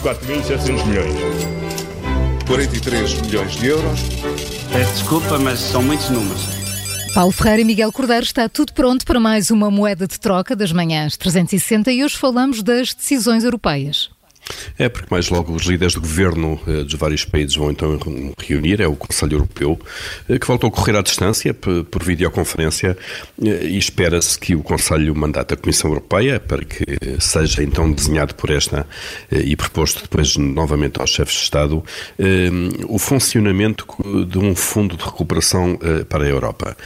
4.700 milhões. 43 milhões de euros. Peço desculpa, mas são muitos números. Paulo Ferreira e Miguel Cordeiro está tudo pronto para mais uma moeda de troca das manhãs 360 e hoje falamos das decisões europeias. É, porque mais logo os líderes do governo eh, dos vários países vão então reunir, é o Conselho Europeu, eh, que voltou a correr à distância por, por videoconferência eh, e espera-se que o Conselho mandate a Comissão Europeia para que seja então desenhado por esta e proposto depois novamente aos chefes de Estado o funcionamento de um fundo de recuperação para a Europa.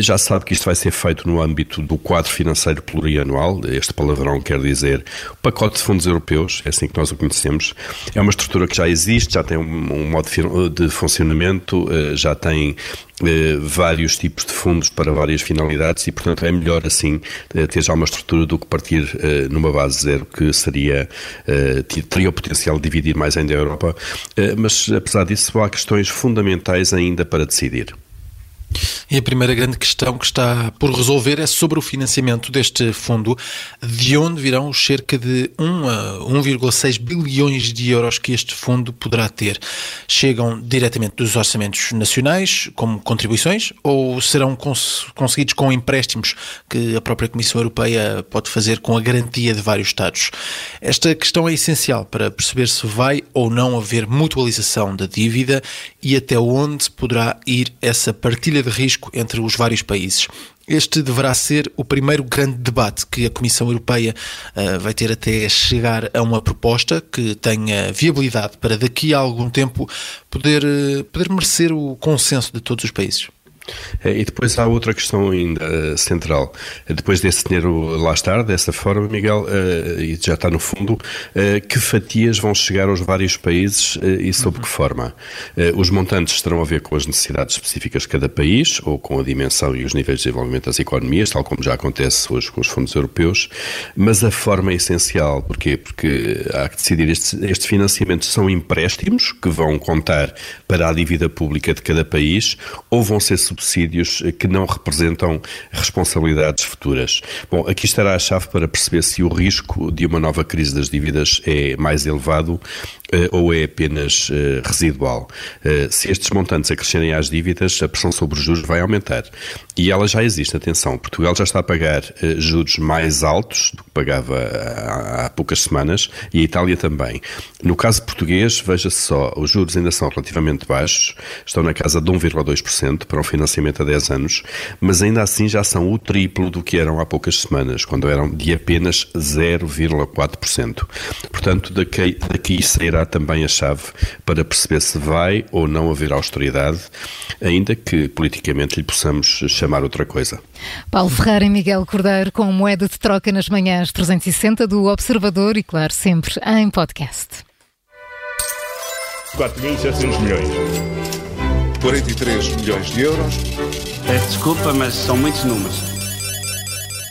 Já sabe que isto vai ser feito no âmbito do quadro financeiro plurianual, este palavrão quer dizer pacote de fundos europeus, é assim que nós o conhecemos. É uma estrutura que já existe, já tem um, modo de funcionamento, eh, já tem eh, vários tipos de fundos para várias finalidades e, portanto, é melhor assim eh, ter já uma estrutura do que partir numa base zero que seria teria o potencial de dividir mais ainda a Europa, mas apesar disso há questões fundamentais ainda para decidir. E a primeira grande questão que está por resolver é sobre o financiamento deste fundo, de onde virão os cerca de 1 a 1,6 bilhões de euros que este fundo poderá ter. Chegam diretamente dos orçamentos nacionais, como contribuições, ou serão cons conseguidos com empréstimos que a própria Comissão Europeia pode fazer com a garantia de vários Estados? Esta questão é essencial para perceber se vai ou não haver mutualização da dívida e até onde poderá ir essa partilha de risco entre os vários países. Este deverá ser o primeiro grande debate que a Comissão Europeia uh, vai ter até chegar a uma proposta que tenha viabilidade para daqui a algum tempo poder, uh, poder merecer o consenso de todos os países. É, e depois há outra questão ainda uh, central. Depois desse dinheiro lá estar, dessa forma, Miguel, e já está no fundo, que fatias vão chegar aos vários países e sob que forma? os montantes terão a ver com as necessidades específicas de cada país, ou com a dimensão e os níveis de desenvolvimento das economias, tal como já acontece hoje com os fundos europeus, mas a forma é essencial. Porquê? Porque há que decidir, estes financiamentos são empréstimos que vão contar para a dívida pública de cada país, ou vão ser subsídios que não representam responsabilidades futuras. Bom, aqui estará a chave para perceber se o risco de uma nova crise das dívidas é mais elevado eh, ou é apenas eh, residual. Eh, se estes montantes acrescerem às dívidas, a pressão sobre os juros vai aumentar. E ela já existe, atenção. Portugal já está a pagar juros mais altos do que pagava há poucas semanas e a Itália também. No caso português, veja-se só, os juros ainda são relativamente baixos, estão na casa de 1,2% para um financiamento a 10 anos, mas ainda assim já são o triplo do que eram há poucas semanas, quando eram de apenas 0,4%. Portanto, daqui, daqui sairá será também a chave para perceber se vai ou não haver austeridade, ainda que politicamente lhe possamos chamar outra coisa. Paulo Ferreira e Miguel Cordeiro com moeda de troca nas manhãs 360 do Observador e, claro, sempre em podcast. 4.700 milhões. 43 milhões de euros. Peço desculpa, mas são muitos números.